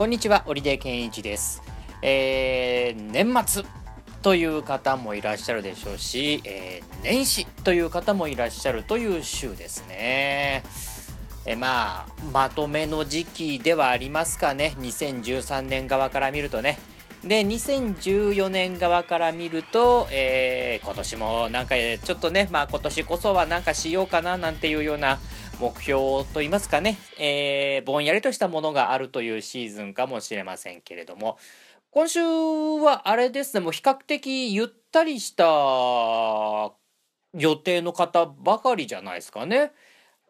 こんにちは、織出健一です。えー、年末という方もいらっしゃるでしょうし、えー年始という方もいらっしゃるという週ですね。えまあ、まとめの時期ではありますかね。2013年側から見るとね。で、2014年側から見ると、えー今年もなんかちょっとね、まあ今年こそはなんかしようかななんていうような目標といいますかね、えーぼんやりとしたものがあるというシーズンかもしれませんけれども、今週はあれですね、もう比較的ゆったりした予定の方ばかりじゃないですかね。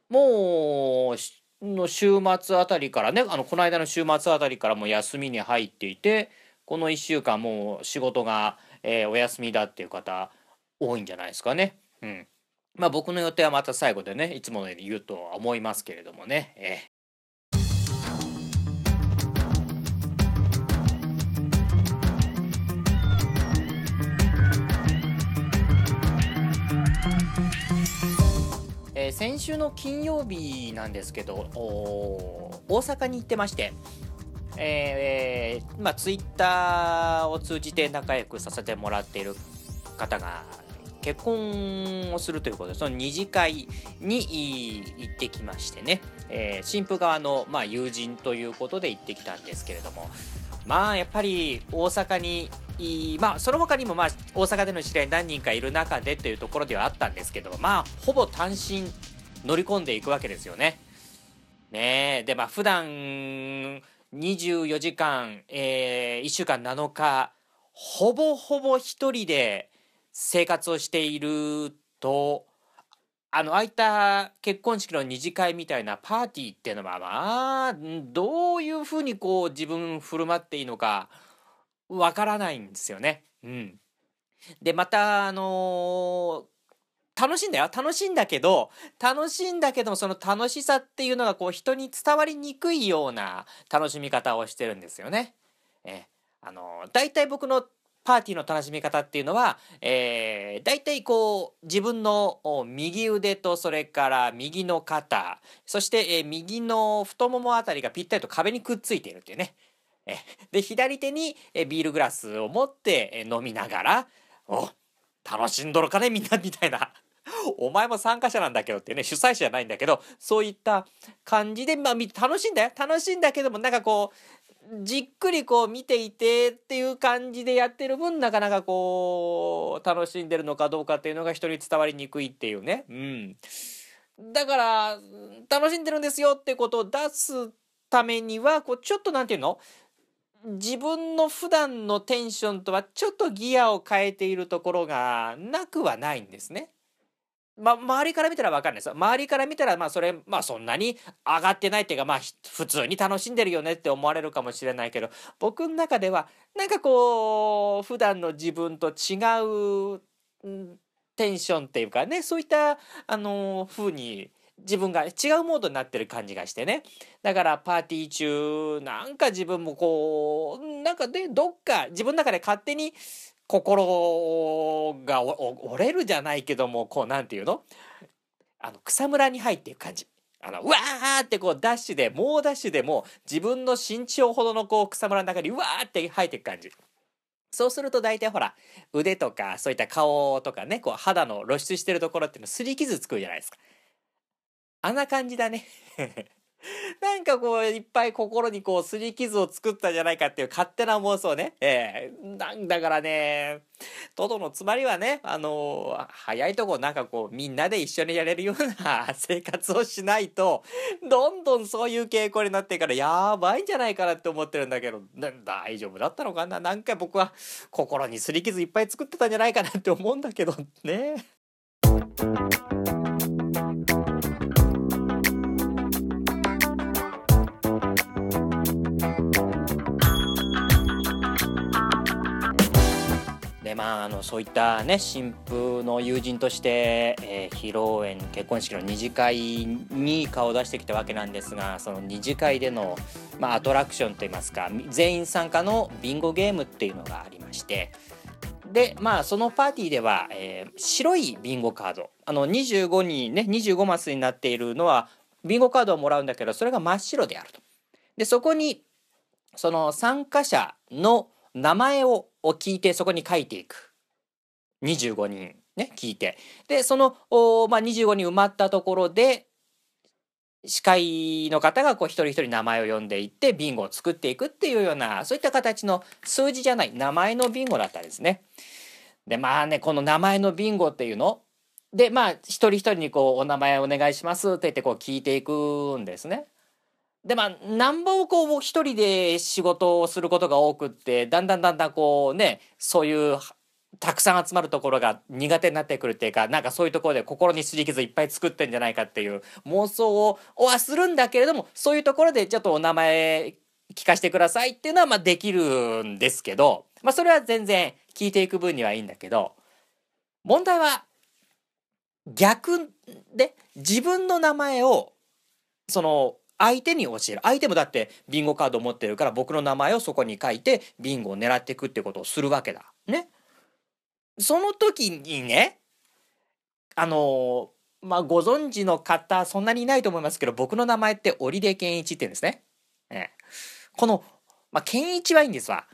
もうの週末あたりからね、あのこの間の週末あたりからもう休みに入っていて、この1週間もう仕事が、えーお休みだっていう方多いんじゃないですかね。うん。まあ僕の予定はまた最後でね、いつものように言うとは思いますけれどもね。えーえー先週の金曜日なんですけど大阪に行ってまして、えーまあ、ツイッターを通じて仲良くさせてもらっている方が結婚をするということでその二次会に行ってきましてね、えー新婦側の、まあ、友人ということで行ってきたんですけれども。まあやっぱり大阪にまあその他にもまあ大阪での知り合い何人かいる中でというところではあったんですけどまあほぼ単身乗り込んでいくわけですよね。ねえ。でまあ普段24時間、え1週間7日ほぼほぼ一人で生活をしているとあのあいった結婚式の二次会みたいなパーティーっていうのはまあどういうふうにこう自分振る舞っていいのかわからないんですよね。うん、でまたあのー楽しいんだよ楽しいんだけど楽しいんだけどもその楽しさっていうのがこう人に伝わりにくいような楽しみ方をしてるんですよね。えあのー大体僕のパーティーの楽しみ方っていうのは、えー、大体こう自分の右腕とそれから右の肩そして、えー右の太ももあたりがぴったりと壁にくっついているっていうね。えで左手にえビールグラスを持ってえ飲みながら「お楽しんどるかねみんな」みたいな。お前も参加者なんだけどってね主催者じゃないんだけどそういった感じでまあみ楽しいんだよ楽しいんだけどもなんかこうじっくりこう見ていてっていう感じでやってる分なかなかこう楽しんでるのかどうかっていうのが人に伝わりにくいっていうね。うん。だから楽しんでるんですよってことを出すためにはこうちょっとなんていうの？自分の普段のテンションとはちょっとギアを変えているところがなくはないんですね。ま、周りから見たら分かんないです。周りから見たら、まあそれ、まあそんなに上がってないっていうか、まあ普通に楽しんでるよねって思われるかもしれないけど、僕の中では、なんかこう、普段の自分と違う、テンションっていうかね、そういった、あの風に、自分が違うモードになってる感じがしてね。だからパーティー中、なんか自分もこう、なんかで、どっか自分の中で勝手に心が折れるじゃないけども、こう、なんていうの？あの、草むらに入っていく感じ。あの、うわーってこう、ダッシュで、猛ダッシュでも、自分の身長ほどのこう、草むらの中に、うわーって入っていく感じ。そうすると大体ほら、腕とか、そういった顔とかね、こう、肌の露出してるところっていうの、擦り傷つくじゃないですか。あんな感じだね。なんかこういっぱい心にこう擦り傷を作ったんじゃないかっていう勝手な妄想ね。ええなんだからね、トドのつまりはね、あのー早いとこなんかこうみんなで一緒にやれるような生活をしないと、どんどんそういう傾向になってからやばいんじゃないかなって思ってるんだけど、大丈夫だったのかな？なんか僕は心に擦り傷いっぱい作ってたんじゃないかなって思うんだけどね。でまああのそういったね新婦の友人として、えー披露宴結婚式の二次会に顔を出してきたわけなんですがその二次会での、まあ、アトラクションといいますか全員参加のビンゴゲームっていうのがありましてでまあそのパーティーでは、えー白いビンゴカードあの25にね25マスになっているのはビンゴカードをもらうんだけどそれが真っ白であると。でそこにその参加者の名前を聞いてそこに書いていく。25人ね、聞いて。で、その、まあ、25人埋まったところで、司会の方がこう一人一人名前を呼んでいってビンゴを作っていくっていうようなそういった形の数字じゃない名前のビンゴだったんですね。でまあねこの名前のビンゴっていうのでまあ一人一人にこうお名前お願いしますって言ってこう聞いていくんですね。でまあなんぼこう一人で仕事をすることが多くってだんだんだんだんこうねそういうたくさん集まるところが苦手になってくるっていうかなんかそういうところで心にすり傷いっぱい作ってんじゃないかっていう妄想をはするんだけれどもそういうところでちょっとお名前聞かせてくださいっていうのはまあできるんですけど、まあ、それは全然聞いていく分にはいいんだけど問題は逆で自分の名前をその相手に教える相手もだってビンゴカードを持ってるから僕の名前をそこに書いてビンゴを狙っていくってことをするわけだ。ね。その時にねあのまあご存知の方そんなにいないと思いますけど僕の名前って織出健一って言うんですね。えこの、まあ、健一はいいんですわ。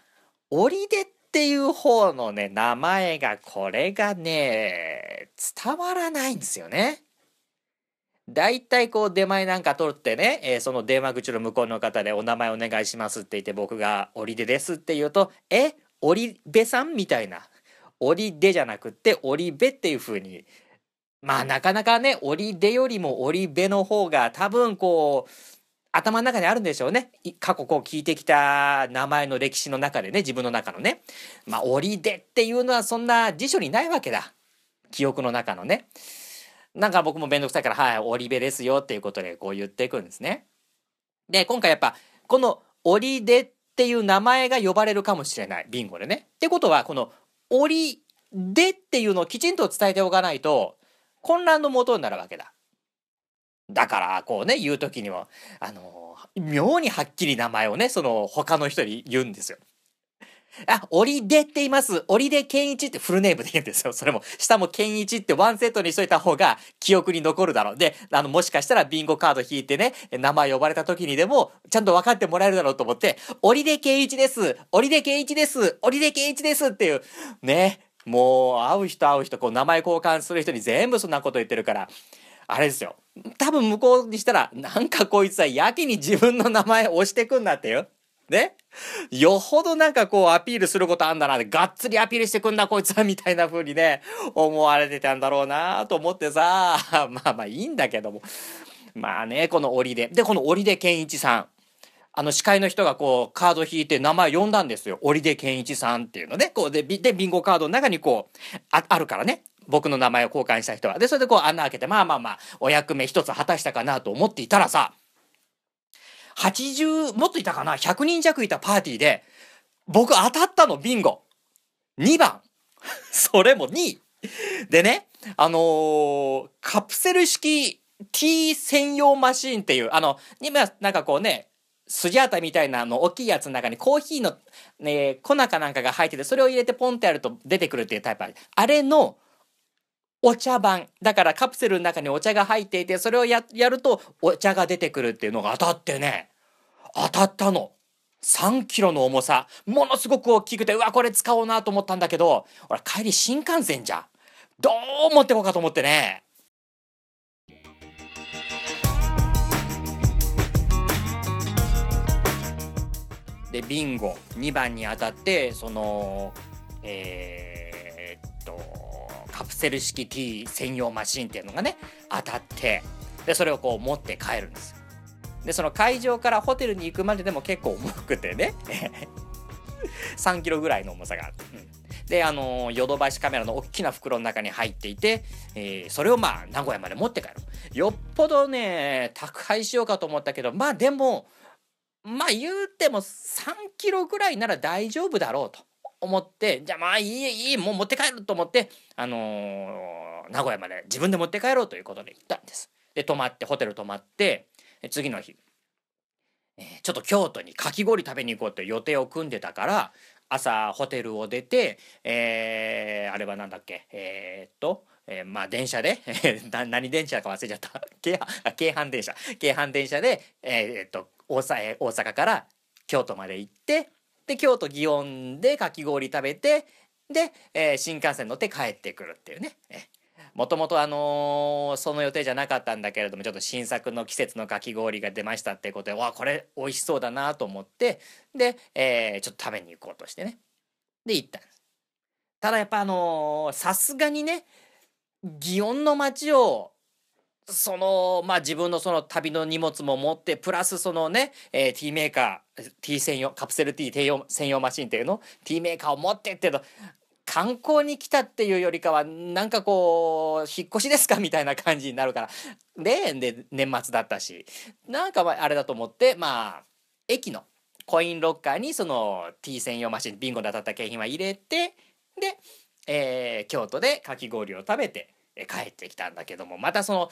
織出っていう方のね名前がこれがね伝わらないんですよね。だいたいこう出前なんか取ってね、えー、その電話口の向こうの方でお名前お願いしますって言って僕が織出ですって言うと、え織部さんみたいな。織出じゃなくって織部っていう風に。まあなかなかね織出よりも織部の方が多分こう頭の中にあるんでしょうね。過去こう聞いてきた名前の歴史の中でね自分の中のね。まあ織出っていうのはそんな辞書にないわけだ。記憶の中のね。なんか僕も面倒くさいから「はい織部ですよ」っていうことでこう言っていくんですね。で今回やっぱこの織出っていう名前が呼ばれるかもしれないビンゴでね。ってことはこの折でっていうのをきちんと伝えておかないと混乱のもとになるわけだ。だからこうね言う時にはあの妙にはっきり名前をねその他の人に言うんですよ。あ、織出って言います。織出健一ってフルネームで言うんですよ。それも、下も健一ってワンセットにしといた方が記憶に残るだろう。で、あの、もしかしたらビンゴカード引いてね、名前呼ばれた時にでも、ちゃんと分かってもらえるだろうと思って、織出健一です。織出健一です。織出健一ですっていう、ね。もう、会う人会う人、こう、名前交換する人に全部そんなこと言ってるから、あれですよ。多分向こうにしたら、なんかこいつはやけに自分の名前押してくんなってよ。ね。よほどなんかこうアピールすることあんだな。がっつりアピールしてくんなこいつはみたいな風にね思われてたんだろうなと思ってさ。まあまあいいんだけども。まあねこの折で。でこの折出健一さん。あの司会の人がこうカード引いて名前呼んだんですよ。折出健一さんっていうのね。こうででビンゴカードの中にこうああるからね。僕の名前を交換した人は。でそれでこう穴開けてまあまあまあお役目一つ果たしたかなと思っていたらさ80、もっといたかな ?100 人弱いたパーティーで、僕当たったの、ビンゴ。2番。それも2位。でね、あのー、カプセル式 T 専用マシーンっていう、あの、今、なんかこうね、スジャータみたいなあの大きいやつの中にコーヒーの、ね、粉かなんかが入っててそれを入れてポンってやると出てくるっていうタイプあるあれのお茶版だからカプセルの中にお茶が入っていてそれをややるとお茶が出てくるっていうのが当たってね当たったの。3キロの重さ。ものすごく大きくてうわこれ使おうなと思ったんだけど俺帰り新幹線じゃ。どう持ってこうかと思ってね。でビンゴ。2番に当たってそのえー、っとカプセル式 T 専用マシンっていうのがね当たって。でそれをこう持って帰るんですよ。でその会場からホテルに行くまででも結構重くてね。3キロぐらいの重さがあって、うん、であのヨドバシカメラの大きな袋の中に入っていて、えー、それをまあ名古屋まで持って帰る。よっぽどね宅配しようかと思ったけどまあでもまあ言うても3キロぐらいなら大丈夫だろうと思ってじゃあまあいいいいもう持って帰ると思ってあのー、名古屋まで自分で持って帰ろうということで行ったんです。で泊まってホテル泊まって次の日、えー、ちょっと京都にかき氷食べに行こうという予定を組んでたから朝ホテルを出て、えー、あれは何だっけ？えー、っとえー、まあ電車で？何電車か忘れちゃった。京阪京阪電車。京阪電車で、えー、っと大阪大阪から京都まで行ってで京都祇園でかき氷食べてで、えー、新幹線乗って帰ってくるっていうね。もともとあのー、その予定じゃなかったんだけれどもちょっと新作の季節のかき氷が出ましたっていうことでわこれ美味しそうだなと思ってで、えー、ちょっと食べに行こうとしてね。で行った。んですただやっぱあのさすがにね祇園の街をそのまあ自分のその旅の荷物も持ってプラスそのね、えー、ティーメーカー T 専用カプセルティー専用マシンっていうのティーメーカーを持ってってと観光に来たっていうよりかはなんかこう引っ越しですかみたいな感じになるから。でで年末だったし。なんかあれだと思ってまあ駅のコインロッカーにその T 専用マシンビンゴで当たった景品は入れてで、えー、京都でかき氷を食べて帰ってきたんだけどもまたその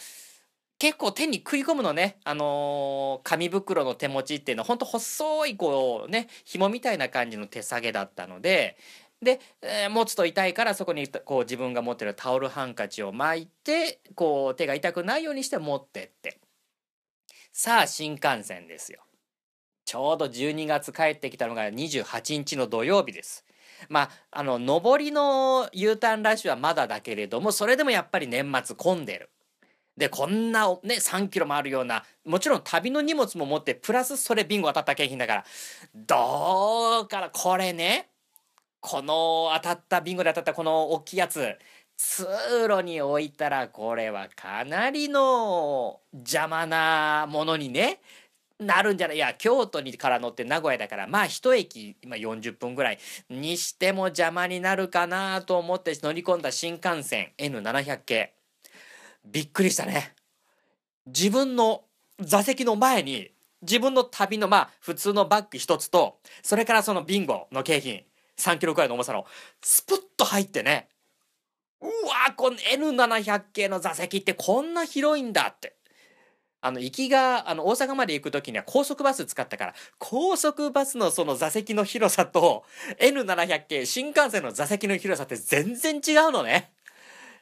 結構手に食い込むのね、あのー、紙袋の手持ちっていうのはほんと細いこうね紐みたいな感じの手提げだったのでで、えー、持つと痛いからそこにこう自分が持ってるタオルハンカチを巻いてこう手が痛くないようにして持ってって。さあ新幹線ですよ。ちょうど12月帰ってきたのが28日の土曜日です。まあ、あの、上りの U ターンラッシュはまだだけれども、それでもやっぱり年末混んでる。で、こんなね、3キロもあるような、もちろん旅の荷物も持って、プラスそれビンゴ当たった景品だから、どうから、これね、この当たったビンゴで当たったこの大きいやつ、通路に置いたらこれはかなりの邪魔なものにねなるんじゃない。いや京都にから乗って名古屋だからまあ一駅今40分ぐらいにしても邪魔になるかなと思って乗り込んだ新幹線 N700 系。びっくりしたね。自分の座席の前に自分の旅のまあ普通のバッグ一つとそれからそのビンゴの景品。3キロくらいの重さのスプッと入ってねうわこの N700 系の座席ってこんな広いんだってあの、行きが、あの、大阪まで行く時には高速バス使ったから、高速バスのその座席の広さと、N700 系新幹線の座席の広さって全然違うのね。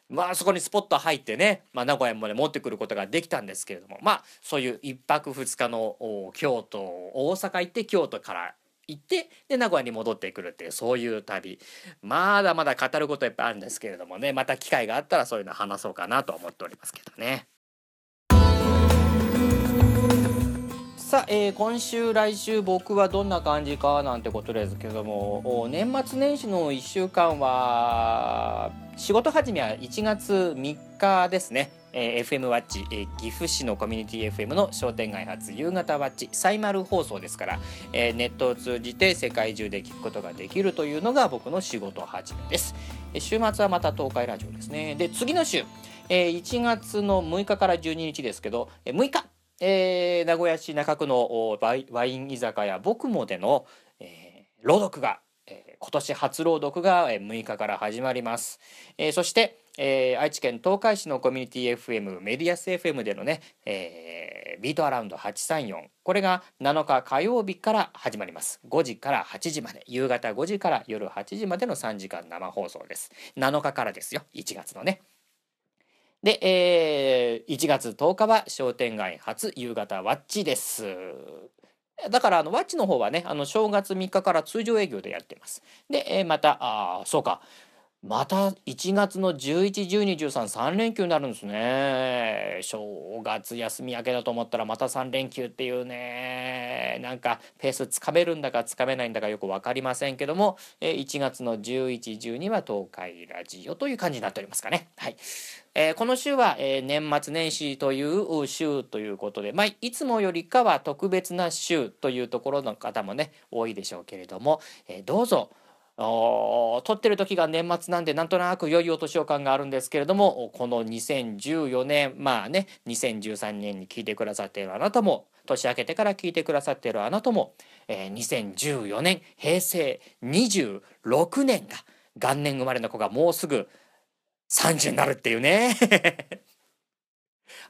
まあそこにスポット入ってね、まあ、名古屋まで持ってくることができたんですけれどもまあそういう1泊2日の京都大阪行って京都から行ってで名古屋に戻ってくるっていうそういう旅まだまだ語ることいっぱいあるんですけれどもねまた機会があったらそういうの話そうかなと思っておりますけどね。さあ、えー、今週来週僕はどんな感じかなんてことですけども年末年始の1週間は仕事始めは1月3日ですね、えー、FM ワッチ、えー、岐阜市のコミュニティ FM の商店街発夕方ワッチサイマル放送ですから、えー、ネットを通じて世界中で聞くことができるというのが僕の仕事始めです、えー、週末はまた東海ラジオですねで次の週、えー、1月の6日から12日ですけど、えー、6日えー、名古屋市中区のワイン居酒屋僕もでの、えー、朗読が、今年初朗読が6日から始まります。えー、そして、えー、愛知県東海市のコミュニティ FM メディアス FM でのね、えー、ビートアラウンド834これが7日火曜日から始まります。5時から8時まで。夕方5時から夜8時までの3時間生放送です。7日からですよ。1月のね。で、えー、1月10日は商店街初夕方ワッチです。だからあのワッチの方はねあの正月3日から通常営業でやってます。で、えー、またあそうか。また1月の111213連休になるんですね。正月休み明けだと思ったらまた3連休っていうね。なんかペースつかめるんだかつかめないんだかよく分かりませんけども1月の1112は東海ラジオという感じになっておりますかね。はい。えー、この週は、えー、年末年始という週ということで、まあ、いつもよりかは特別な週というところの方もね多いでしょうけれども、えー、どうぞ撮ってる時が年末なんでなんとなく良いお年を感があるんですけれどもこの2014年まあね2013年に聞いてくださっているあなたも年明けてから聞いてくださっているあなたも、えー、2014年平成26年が元年生まれの子がもうすぐ30になるっていうね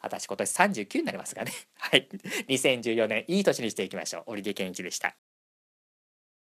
私今年39になりますがね。はい。2014年いい年にしていきましょう。織毛健一でした。